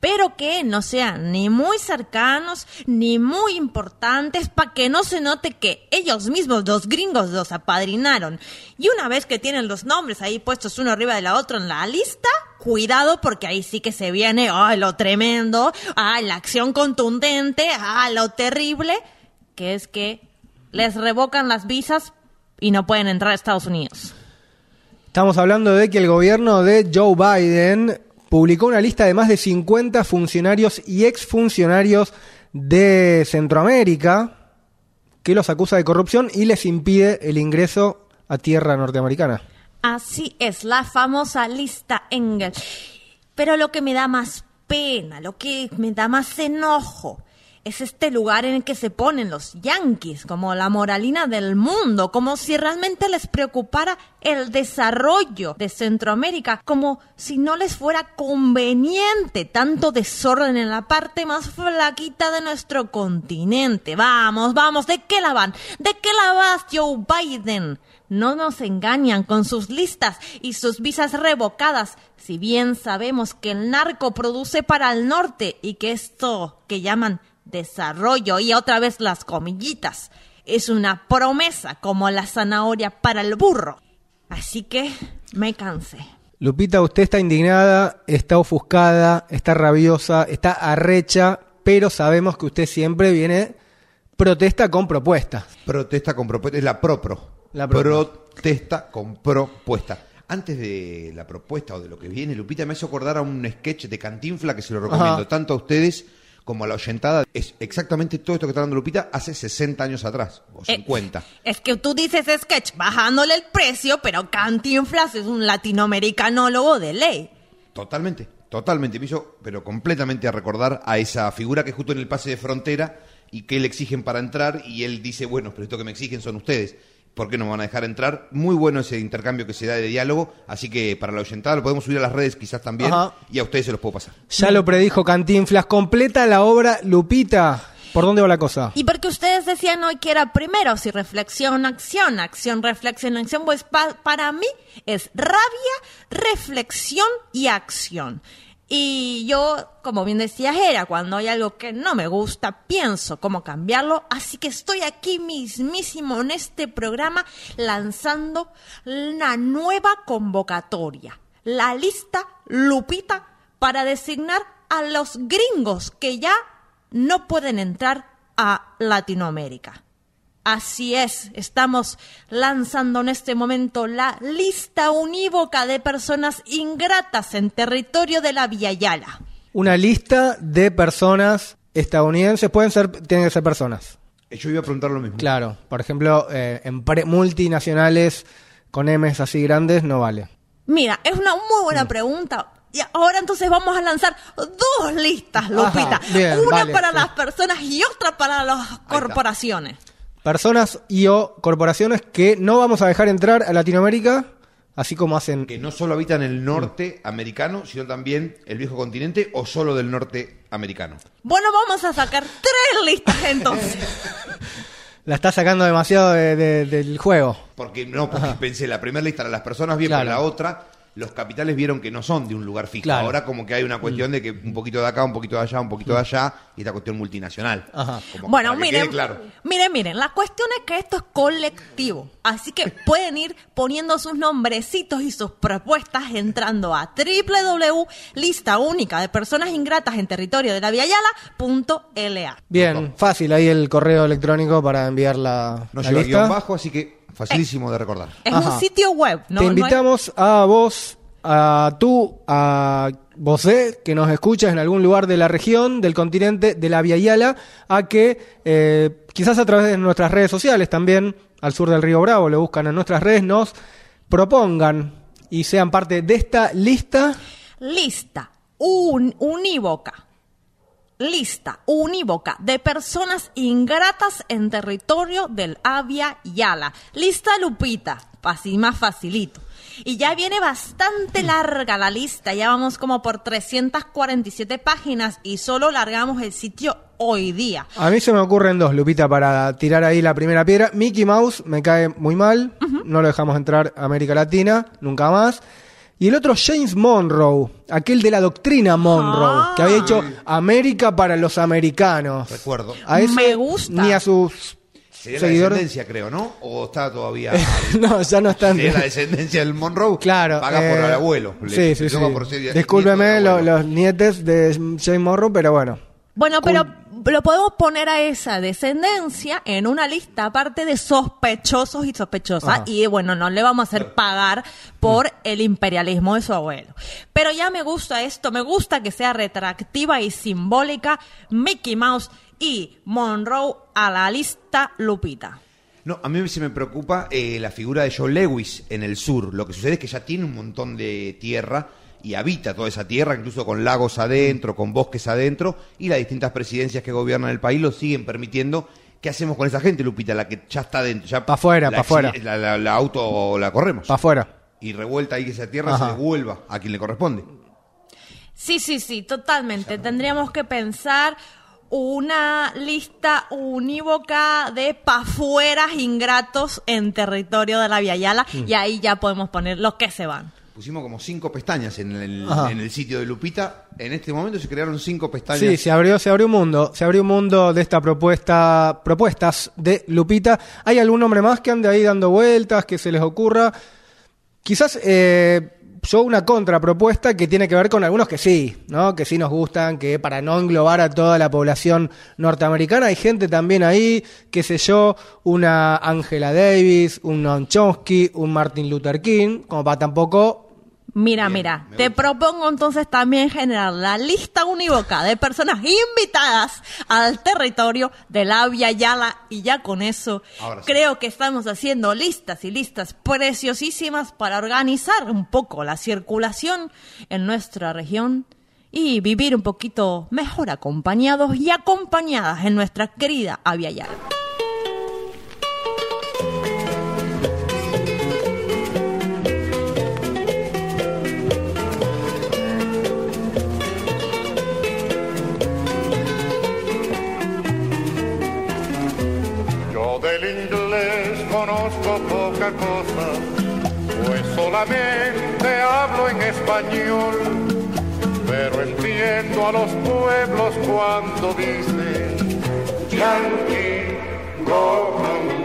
pero que no sean ni muy cercanos ni muy importantes para que no se note que ellos mismos, los gringos, los apadrinaron. Y una vez que tienen los nombres ahí puestos uno arriba de la otra en la lista, cuidado porque ahí sí que se viene, ay, lo tremendo, ay, la acción contundente, ay, lo terrible, que es que les revocan las visas y no pueden entrar a Estados Unidos. Estamos hablando de que el gobierno de Joe Biden publicó una lista de más de 50 funcionarios y exfuncionarios de Centroamérica que los acusa de corrupción y les impide el ingreso a tierra norteamericana. Así es, la famosa lista Engel. Pero lo que me da más pena, lo que me da más enojo, es este lugar en el que se ponen los yanquis como la moralina del mundo, como si realmente les preocupara el desarrollo de Centroamérica, como si no les fuera conveniente tanto desorden en la parte más flaquita de nuestro continente. Vamos, vamos, ¿de qué la van? ¿De qué la vas, Joe Biden? No nos engañan con sus listas y sus visas revocadas, si bien sabemos que el narco produce para el norte y que esto que llaman desarrollo y otra vez las comillitas es una promesa como la zanahoria para el burro. Así que me cansé. Lupita, usted está indignada, está ofuscada, está rabiosa, está arrecha, pero sabemos que usted siempre viene protesta con propuestas. Protesta con propuesta, es la propro. La propro. Protesta con propuesta. Antes de la propuesta o de lo que viene, Lupita me hace acordar a un sketch de Cantinfla que se lo recomiendo Ajá. tanto a ustedes como a la oyentada. Es exactamente todo esto que está dando Lupita hace 60 años atrás, o 50. Es que tú dices sketch bajándole el precio, pero Cantinflas es un latinoamericanólogo de ley. Totalmente, totalmente. Me hizo, pero completamente a recordar a esa figura que justo en el pase de frontera y que le exigen para entrar y él dice, bueno, pero esto que me exigen son ustedes. ¿Por qué no me van a dejar entrar? Muy bueno ese intercambio que se da de diálogo, así que para la oyentada lo podemos subir a las redes quizás también Ajá. y a ustedes se los puedo pasar. Ya lo predijo Cantinflas, completa la obra Lupita. ¿Por dónde va la cosa? Y porque ustedes decían hoy que era primero, si reflexión, acción, acción, reflexión, acción, pues pa- para mí es rabia, reflexión y acción. Y yo, como bien decía Jera, cuando hay algo que no me gusta, pienso cómo cambiarlo. Así que estoy aquí mismísimo en este programa lanzando una nueva convocatoria. La lista Lupita para designar a los gringos que ya no pueden entrar a Latinoamérica. Así es, estamos lanzando en este momento la lista unívoca de personas ingratas en territorio de la Villa Yala. Una lista de personas estadounidenses, pueden ser, tienen que ser personas. Yo iba a preguntar lo mismo. Claro, por ejemplo, eh, empre- multinacionales con M's así grandes no vale. Mira, es una muy buena pregunta. Y ahora entonces vamos a lanzar dos listas, Lupita. bien, una vale, para sí. las personas y otra para las corporaciones. Personas y o corporaciones que no vamos a dejar entrar a Latinoamérica, así como hacen... Que no solo habitan el norte americano, sino también el viejo continente o solo del norte americano. Bueno, vamos a sacar tres listas entonces. (laughs) La está sacando demasiado de- de- del juego. Porque no, porque pensé, la primera lista era las personas bien, Claro. pero la otra, los capitales vieron que no son de un lugar fijo. Claro. Ahora como que hay una cuestión de que un poquito de acá, un poquito de allá, un poquito de allá, y esta cuestión multinacional. Como Bueno, miren, claro. miren, miren, la cuestión es que esto es colectivo, así que pueden ir poniendo sus nombrecitos y sus propuestas entrando a www.lista única de personas ingratas en territorio de la Viayala.la. Bien, fácil ahí el correo electrónico para enviar la, No la lleva lista. guion bajo, así que facilísimo de recordar. Es Ajá. un sitio web, ¿no? Te no invitamos a vos, a tú, a vos eh, que nos escuchas en algún lugar de la región, del continente, de la Via Yala, a que eh, quizás a través de nuestras redes sociales también, al sur del río Bravo, lo buscan en nuestras redes, nos propongan y sean parte de esta lista. Lista un, unívoca. Lista unívoca de personas ingratas en territorio del Avia Yala. Lista Lupita, así más facilito. Y ya viene bastante larga la lista, ya vamos como por 347 páginas y solo largamos el sitio hoy día. A mí se me ocurren dos, Lupita, para tirar ahí la primera piedra. Mickey Mouse me cae muy mal, no lo dejamos entrar a América Latina, nunca más. Y el otro, James Monroe, aquel de la doctrina Monroe, que había hecho América para los americanos. Recuerdo. A ese, Me gusta. Ni a sus Sería la seguidores. descendencia, creo, ¿no? ¿O está todavía...? (laughs) no, ya no están. Sería la descendencia del Monroe. Claro. Paga por eh, el abuelo. Le- Sí, sí, le sí. toma por ser Discúlpeme lo- abuelo. los nietes de James Monroe, pero bueno. Bueno, pero lo podemos poner a esa descendencia en una lista aparte de sospechosos y sospechosas Ajá. y bueno, no le vamos a hacer pagar por el imperialismo de su abuelo. Pero ya me gusta esto, me gusta que sea retractiva y simbólica Mickey Mouse y Monroe a la lista Lupita. No, a mí se me preocupa eh, la figura de Joe Lewis en el sur. Lo que sucede es que ya tiene un montón de tierra y habita toda esa tierra, incluso con lagos adentro, con bosques adentro, y las distintas presidencias que gobiernan el país lo siguen permitiendo. ¿Qué hacemos con esa gente, Lupita, la que ya está adentro? Ya Pa' afuera, la pa' afuera. La, la- la auto la corremos. Para afuera. y revuelta ahí que esa tierra Ajá. se devuelva a quien le corresponde. Sí, sí, sí, totalmente. Tendríamos que pensar una lista unívoca de pafueras ingratos en territorio de la Via Yala Mm. y ahí ya podemos poner los que se van. Pusimos como cinco pestañas en el, Ajá. en el sitio de Lupita. En este momento se crearon cinco pestañas. Sí, se abrió, se abrió un mundo, se abrió un mundo de esta propuesta, propuestas de Lupita. ¿Hay algún nombre más que ande ahí dando vueltas, que se les ocurra? Quizás eh, yo una contrapropuesta que tiene que ver con algunos que sí, ¿no? Que sí nos gustan, que para no englobar a toda la población norteamericana hay gente también ahí, qué sé yo, una Angela Davis, un Noam Chomsky, un Martin Luther King, como para tampoco Mira, mira, te propongo entonces también generar la lista unívoca de personas invitadas al territorio de la Via Yala y ya con eso Ahora sí. creo que estamos haciendo listas y listas preciosísimas para organizar un poco la circulación en nuestra región y vivir un poquito mejor acompañados y acompañadas en nuestra querida Avia Yala. Conozco poca cosa, pues solamente hablo en español, pero entiendo a los pueblos cuando dicen Yankee, go home.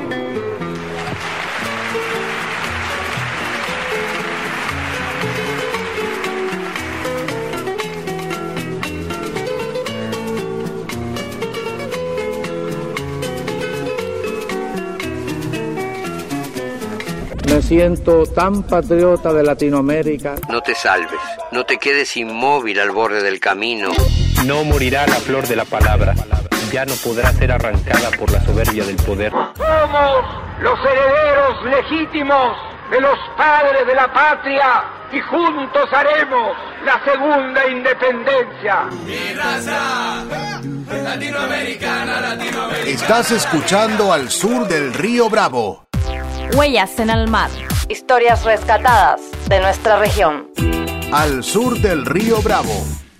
Siento tan patriota de Latinoamérica. No te salves, no te quedes inmóvil al borde del camino. No morirá la flor de la palabra, ya no podrá ser arrancada por la soberbia del poder. Somos los herederos legítimos de los padres de la patria y juntos haremos la segunda independencia. Mi raza latinoamericana, latinoamericana. Estás escuchando al sur del río Bravo. Huellas en el mar. Historias rescatadas de nuestra región. Al sur del río Bravo.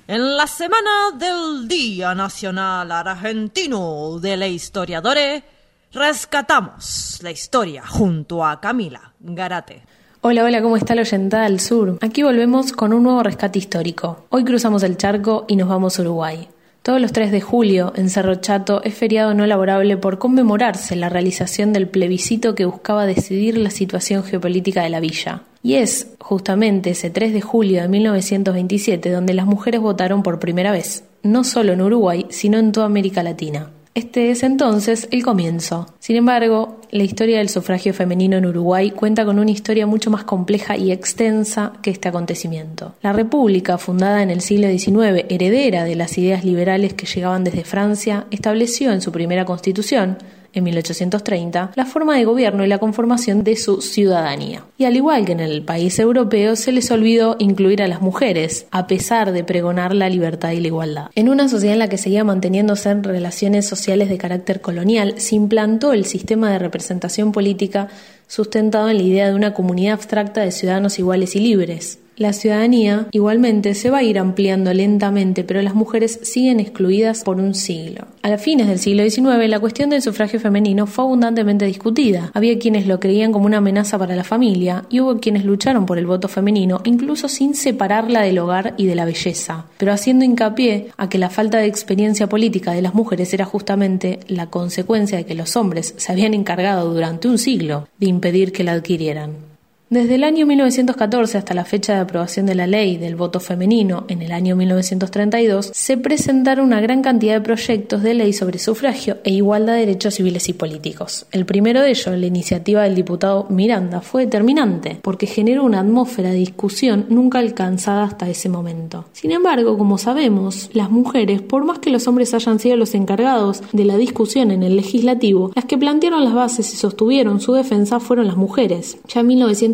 En la semana del Día Nacional Argentino de la Historiadora, rescatamos la historia junto a Camila Garate. Hola, hola, ¿cómo está la oyentada del sur? Aquí volvemos con un nuevo rescate histórico. Hoy cruzamos el charco y nos vamos a Uruguay. Todos los 3 de julio, en Cerro Chato, es feriado no laborable por conmemorarse la realización del plebiscito que buscaba decidir la situación geopolítica de la villa. Y es justamente ese 3 de julio de 1927 donde las mujeres votaron por primera vez, no solo en Uruguay, sino en toda América Latina. Este es entonces el comienzo. Sin embargo, la historia del sufragio femenino en Uruguay cuenta con una historia mucho más compleja y extensa que este acontecimiento. La República, fundada en el siglo XIX, heredera de las ideas liberales que llegaban desde Francia, estableció en su primera constitución en 1830, la forma de gobierno y la conformación de su ciudadanía. Y al igual que en el país europeo, se les olvidó incluir a las mujeres, a pesar de pregonar la libertad y la igualdad. En una sociedad en la que seguía manteniéndose en relaciones sociales de carácter colonial, se implantó el sistema de representación política sustentado en la idea de una comunidad abstracta de ciudadanos iguales y libres. La ciudadanía igualmente se va a ir ampliando lentamente, pero las mujeres siguen excluidas por un siglo. A fines del siglo XIX, la cuestión del sufragio femenino fue abundantemente discutida. Había quienes lo creían como una amenaza para la familia y hubo quienes lucharon por el voto femenino, incluso sin separarla del hogar y de la belleza, pero haciendo hincapié a que la falta de experiencia política de las mujeres era justamente la consecuencia de que los hombres se habían encargado durante un siglo de impedir que la adquirieran. Desde el año 1914 hasta la fecha de aprobación de la ley del voto femenino en el año 1932, se presentaron una gran cantidad de proyectos de ley sobre sufragio e igualdad de derechos civiles y políticos. El primero de ellos, la iniciativa del diputado Miranda, fue determinante porque generó una atmósfera de discusión nunca alcanzada hasta ese momento. Sin embargo, como sabemos, las mujeres, por más que los hombres hayan sido los encargados de la discusión en el legislativo, las que plantearon las bases y sostuvieron su defensa fueron las mujeres. Ya en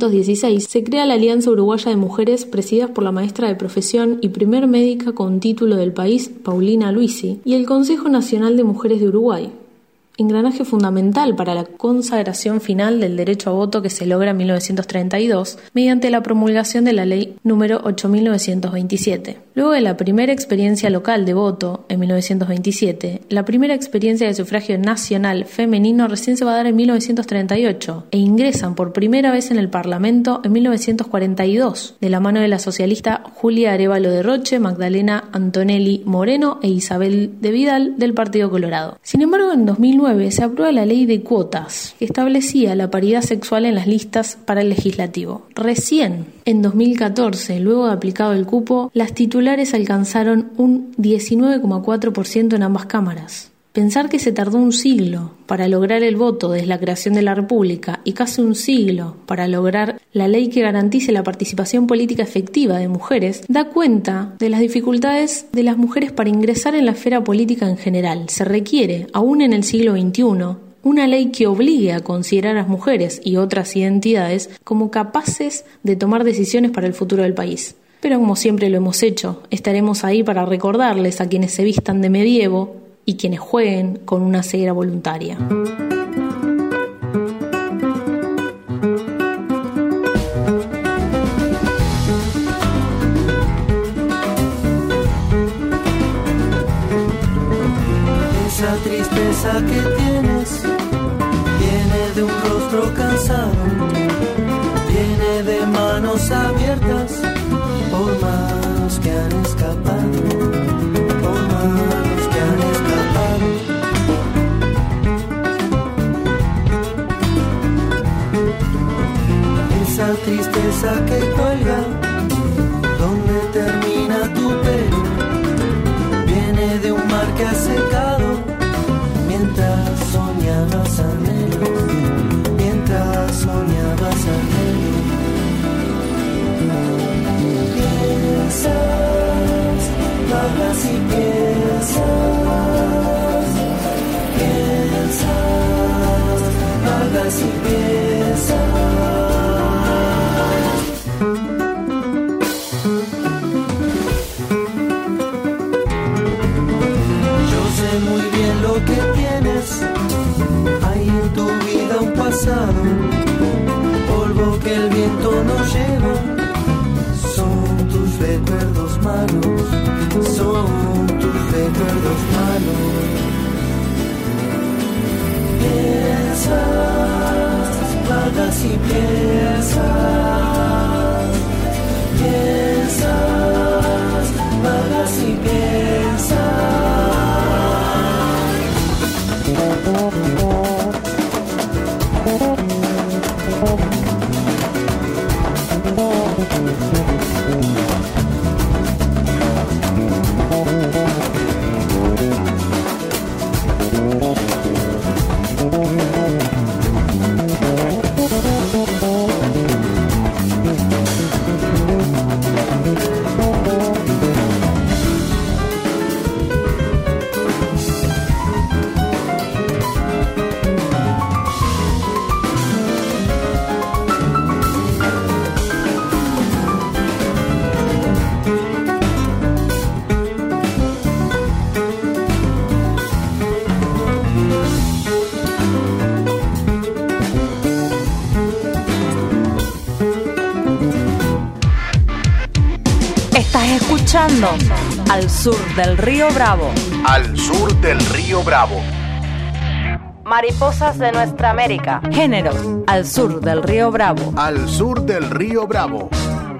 1900 se crea la Alianza Uruguaya de Mujeres presidida por la maestra de profesión y primer médica con título del país, Paulina Luisi, y el Consejo Nacional de Mujeres de Uruguay, engranaje fundamental para la consagración final del derecho a voto que se logra en 1932 mediante la promulgación de la ley número 8927. Luego de la primera experiencia local de voto en 1927, la primera experiencia de sufragio nacional femenino recién se va a dar en 1938 e ingresan por primera vez en el Parlamento en 1942 de la mano de la socialista Julia Arevalo de Roche, Magdalena Antonelli Moreno e Isabel de Vidal del Partido Colorado. Sin embargo, en 2009 se aprueba la ley de cuotas, que establecía la paridad sexual en las listas para el legislativo. Recién, en 2014, luego de aplicado el cupo, las titulares alcanzaron un 19,4% en ambas cámaras. Pensar que se tardó un siglo para lograr el voto desde la creación de la República y casi un siglo para lograr la ley que garantice la participación política efectiva de mujeres da cuenta de las dificultades de las mujeres para ingresar en la esfera política en general. Se requiere, aún en el siglo XXI, una ley que obligue a considerar a las mujeres y otras identidades como capaces de tomar decisiones para el futuro del país. Pero como siempre lo hemos hecho, estaremos ahí para recordarles a quienes se vistan de medievo y quienes jueguen con una ceguera voluntaria. Al Sur del Río Bravo. Al sur del río Bravo. Mariposas de nuestra América. Género. Al sur del Río Bravo. Al sur del río Bravo.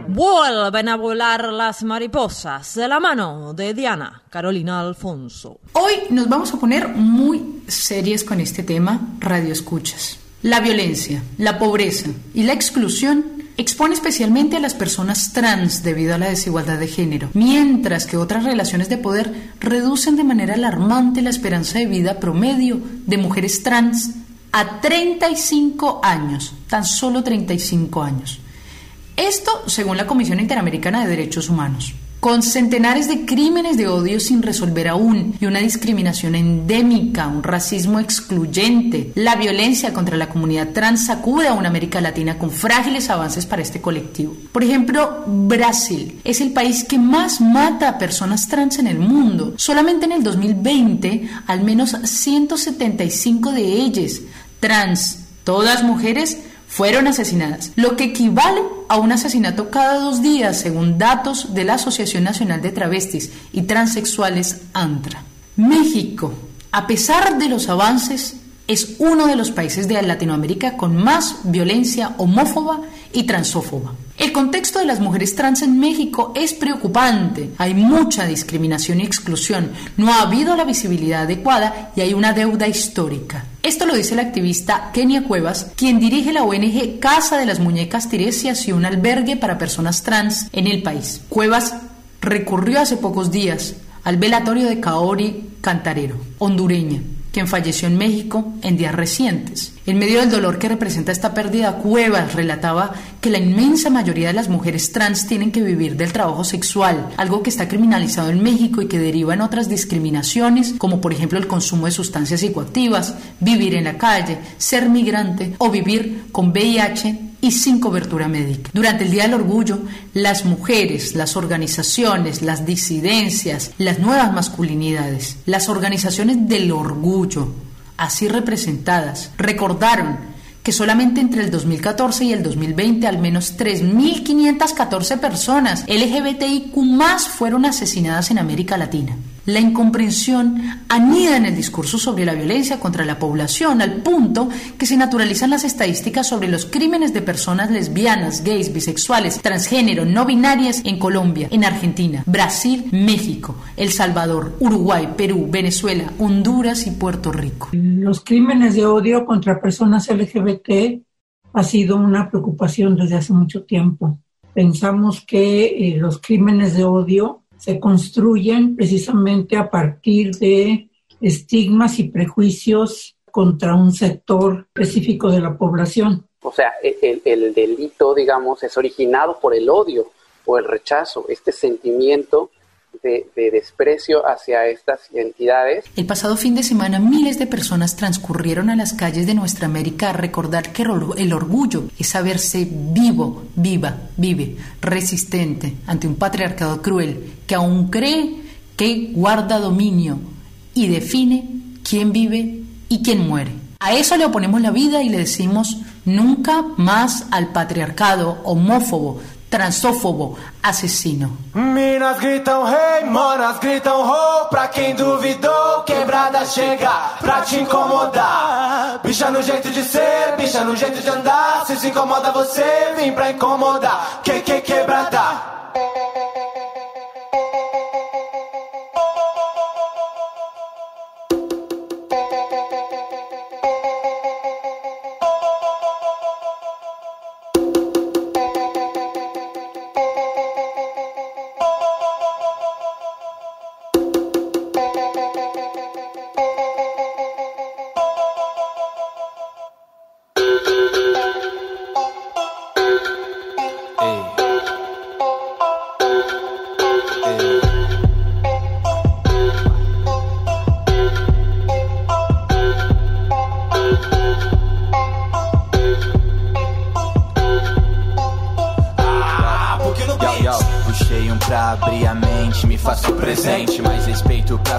Vuelven a volar las mariposas de la mano de Diana Carolina Alfonso. Hoy nos vamos a poner muy serias con este tema, radio escuchas. La violencia, la pobreza y la exclusión expone especialmente a las personas trans debido a la desigualdad de género, mientras que otras relaciones de poder reducen de manera alarmante la esperanza de vida promedio de mujeres trans a 35 años, tan solo 35 años. Esto según la Comisión Interamericana de Derechos Humanos. Con centenares de crímenes de odio sin resolver aún y una discriminación endémica, un racismo excluyente, la violencia contra la comunidad trans sacude a una América Latina con frágiles avances para este colectivo. Por ejemplo, Brasil es el país que más mata a personas trans en el mundo. Solamente en el 2020, al menos 175 de ellas, trans, todas mujeres, fueron asesinadas, lo que equivale a un asesinato cada dos días, según datos de la Asociación Nacional de Travestis y Transexuales ANTRA. México, a pesar de los avances, es uno de los países de Latinoamérica con más violencia homófoba y transófoba. El contexto de las mujeres trans en México es preocupante. Hay mucha discriminación y exclusión. No ha habido la visibilidad adecuada y hay una deuda histórica. Esto lo dice la activista Kenia Cuevas, quien dirige la ONG Casa de las Muñecas Tiresias y un albergue para personas trans en el país. Cuevas recurrió hace pocos días al velatorio de Kaori Cantarero, hondureña, quien falleció en México en días recientes. En medio del dolor que representa esta pérdida, Cuevas relataba que la inmensa mayoría de las mujeres trans tienen que vivir del trabajo sexual, algo que está criminalizado en México y que deriva en otras discriminaciones, como por ejemplo el consumo de sustancias psicoactivas, vivir en la calle, ser migrante o vivir con VIH y sin cobertura médica. Durante el Día del Orgullo, las mujeres, las organizaciones, las disidencias, las nuevas masculinidades, las organizaciones del orgullo, así representadas, recordaron que solamente entre el 2014 y el 2020 al menos 3.514 personas LGBTIQ más fueron asesinadas en América Latina. La incomprensión anida en el discurso sobre la violencia contra la población al punto que se naturalizan las estadísticas sobre los crímenes de personas lesbianas, gays, bisexuales, transgénero, no binarias en Colombia, en Argentina, Brasil, México, El Salvador, Uruguay, Perú, Venezuela, Honduras y Puerto Rico. Los crímenes de odio contra personas LGBT ha sido una preocupación desde hace mucho tiempo. Pensamos que eh, los crímenes de odio se construyen precisamente a partir de estigmas y prejuicios contra un sector específico de la población. O sea, el, el, delito, digamos, es originado por el odio o el rechazo, este sentimiento de, de, desprecio hacia estas entidades. El pasado fin de semana miles de personas transcurrieron a las calles de nuestra América a recordar que el orgullo es saberse vivo, viva, vive, resistente ante un patriarcado cruel que aún cree que guarda dominio y define quién vive y quién muere. A eso le oponemos la vida y le decimos nunca más al patriarcado homófobo, transófobo, asesino. Minas gritam rei, hey, manas gritam ho Pra quem duvidou, quebrada chega pra te incomodar. Bicha no jeito de ser, bicha no jeito de andar. Se se incomoda você, vem pra incomodar. Que que quebrada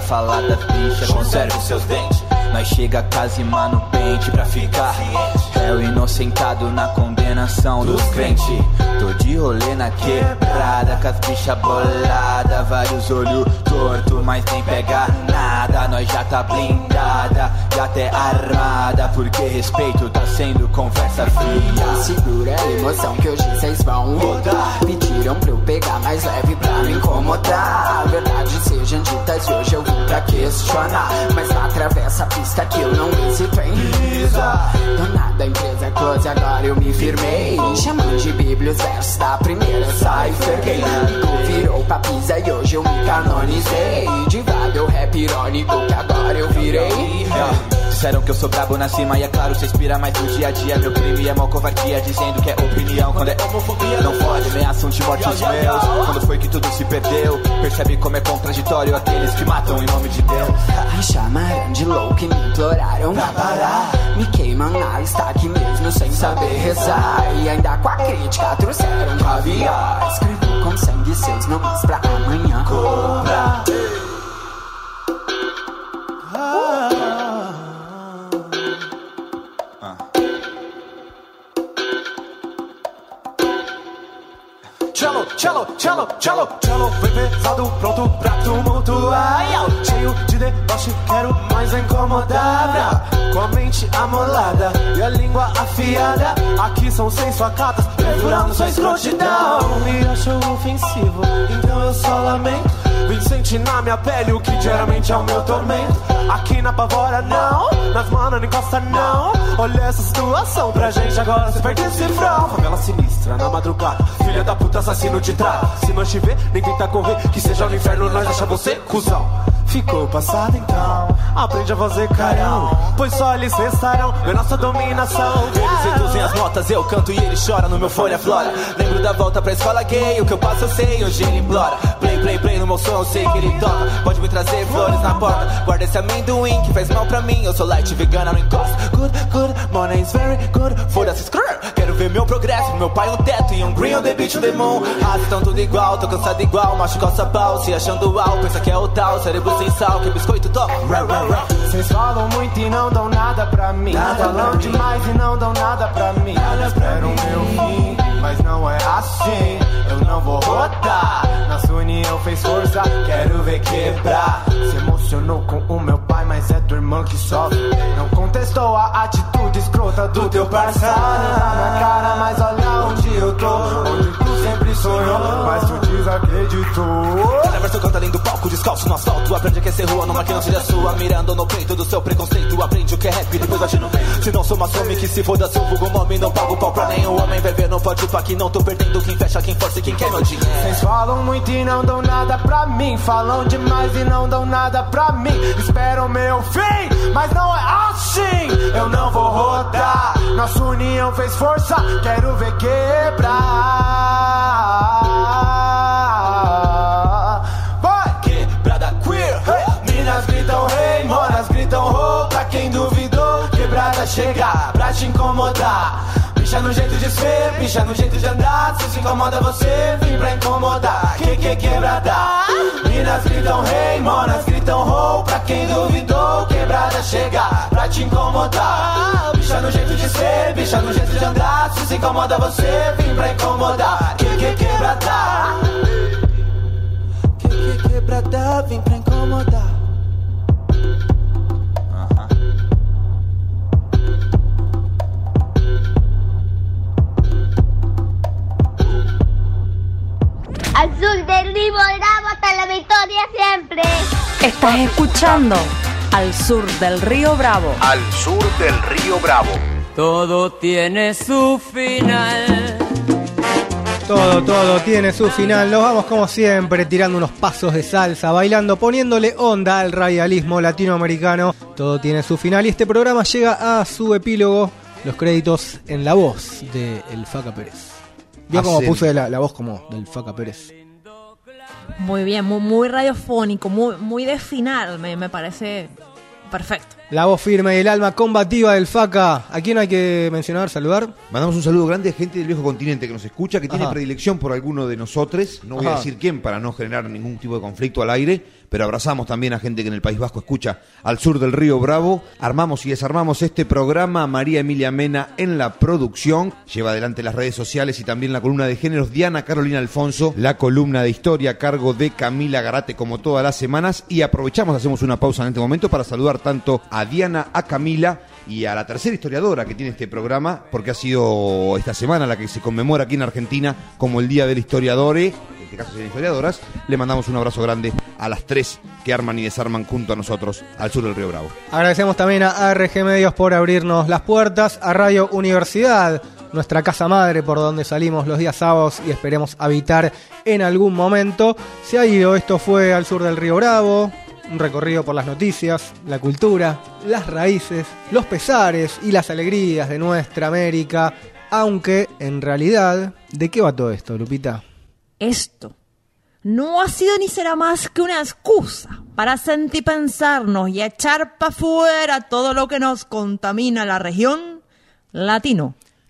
falar da ficha, conserve seus dentes. Nós chega a mano pente pra ficar. céu, inocentado na condenação dos crentes. Tô de rolê na quebrada, com as bichas bolada, vários olhos torto, mas nem pega nada. Nós já tá blindada, até armada, porque respeito tá sendo conversa fria. Segura a emoção que hoje vocês vão rodar. Pediram pra eu pegar mais leve pra não incomodar. A verdade sejam ditas, hoje eu vim pra questionar. Mas atravessa a pista que eu não hesito em risar. Dona da empresa close, agora eu me firmei. Chamando de bíblia os versos da primeira cipher. Virou pra pisa e hoje eu me canonizei. Diva do rap irônico que agora eu virei. Disseram que eu sou brabo na cima e é claro, cê inspira mais no dia a dia. Meu crime é mal covardia, dizendo que é opinião. Quando é homofobia, não pode, ameaçam de morte os meus. Quando foi que tudo se perdeu? Percebe como é contraditório aqueles que matam em nome de Deus. Me chamaram de louco e me imploraram pra parar. Me queimam na estaque mesmo sem saber rezar. E ainda com a crítica trouxeram caviar. Escrevi com sangue seus nomes pra amanhã cobrar. Cello, cello, cello, cello, Vem pesado, pronto pra tumultuar. Cheio de deboche, quero mais incomodar Com a mente amolada e a língua afiada. Aqui são seis facadas, perfurando sua escrotidão. Me achou ofensivo, então eu só lamento Vim sentir na minha pele o que geralmente é o meu tormento. Aqui na pavora não, nas manas não encosta não. Olha essa situação pra gente agora se perde esse frão. Favela sinistra na madrugada, filha da puta assassino de trás. Se nós te ver, nem tenta correr, que seja no inferno nós acha você cuzão. Ficou passado então, aprende a fazer carão Pois só eles restarão na nossa dominação. Eles reduzem as notas, eu canto e ele chora no meu folha flora. Lembro da volta pra escola gay, o que eu passo eu sei, hoje ele implora. Play, play, play no meu som, eu sei que ele toca. Pode me trazer flores na porta, guarda esse amendoim que faz mal pra mim. Eu sou light vegana, não encosta Good, good, money is very good, foda-se screw. Quero ver meu progresso, meu pai um teto e um green on the beach on the moon. Raça tão tudo igual, tô cansado igual, macho coça pau Se achando uau, pensa que é o tal, cérebro sem sal, que biscoito toca Vocês falam muito e não dão nada pra mim. Falam demais e não dão nada pra mim. Espero o meu fim, mas não é assim. Eu não vou rodar. Nossa união fez força, quero ver quebrar. Se emocionou com o meu pai, mas é tua irmã que sofre. Não contestou a atitude escrota do teu parceiro. Na minha cara, mas olha onde eu tô. Onde tu sempre sonhou, mas tu desacreditou. Verso canta além do palco, descalço no asfalto. Aprende que é ser rua, numa que não seja sua. Mirando no peito do seu preconceito Aprende o que é rap, depois age no meio Se não sou uma some que se foda seu vulgo nome Não pago pau pra nenhum homem. Ver, não pode pra que não tô perdendo. Quem fecha, quem força e quem quer meu dinheiro. Vocês falam muito e não dão nada pra mim. Falam demais e não dão nada pra mim. Esperam meu fim, mas não é assim. Eu não vou rodar. Nossa união fez força, quero ver quebrar chegar Pra te incomodar. Bicha no jeito de ser, bicha no jeito de andar. Se se incomoda você, vim pra incomodar. Que que quebrada? Minas gritam rei, moras gritam ho Pra quem duvidou, quebrada chegar Pra te incomodar. Bicha no jeito de ser, bicha no jeito de andar. Se se incomoda você, vim pra incomodar. Que que quebrada? Que que quebrada, vim pra incomodar Al sur del Río Bravo hasta la victoria siempre. Estás escuchando Al Sur del Río Bravo. Al sur del río Bravo. Todo tiene su final. Todo, todo tiene su final. Nos vamos como siempre tirando unos pasos de salsa, bailando, poniéndole onda al radialismo latinoamericano. Todo tiene su final y este programa llega a su epílogo. Los créditos en la voz de El Faca Pérez. Vio como puse la, la voz como del Faca Pérez. Muy bien, muy, muy radiofónico, muy, muy de final, me, me parece perfecto. La voz firme y el alma combativa del FACA. ¿A quién hay que mencionar, saludar? Mandamos un saludo grande a gente del viejo continente que nos escucha, que tiene predilección por alguno de nosotros. No voy a decir quién para no generar ningún tipo de conflicto al aire, pero abrazamos también a gente que en el País Vasco escucha al sur del río Bravo. Armamos y desarmamos este programa. María Emilia Mena en la producción. Lleva adelante las redes sociales y también la columna de géneros. Diana Carolina Alfonso, la columna de historia a cargo de Camila Garate como todas las semanas. Y aprovechamos, hacemos una pausa en este momento para saludar tanto a Diana, a Camila y a la tercera historiadora que tiene este programa, porque ha sido esta semana la que se conmemora aquí en Argentina como el Día del Historiador, en este caso son historiadoras, le mandamos un abrazo grande a las tres que arman y desarman junto a nosotros al sur del Río Bravo. Agradecemos también a ARG Medios por abrirnos las puertas, a Radio Universidad, nuestra casa madre por donde salimos los días sábados y esperemos habitar en algún momento. Se ha ido, esto fue al sur del Río Bravo, un recorrido por las noticias, la cultura, las raíces, los pesares y las alegrías de nuestra América, aunque en realidad, ¿de qué va todo esto, Lupita? Esto no ha sido ni será más que una excusa para sentipensarnos y echar para fuera todo lo que nos contamina la región latino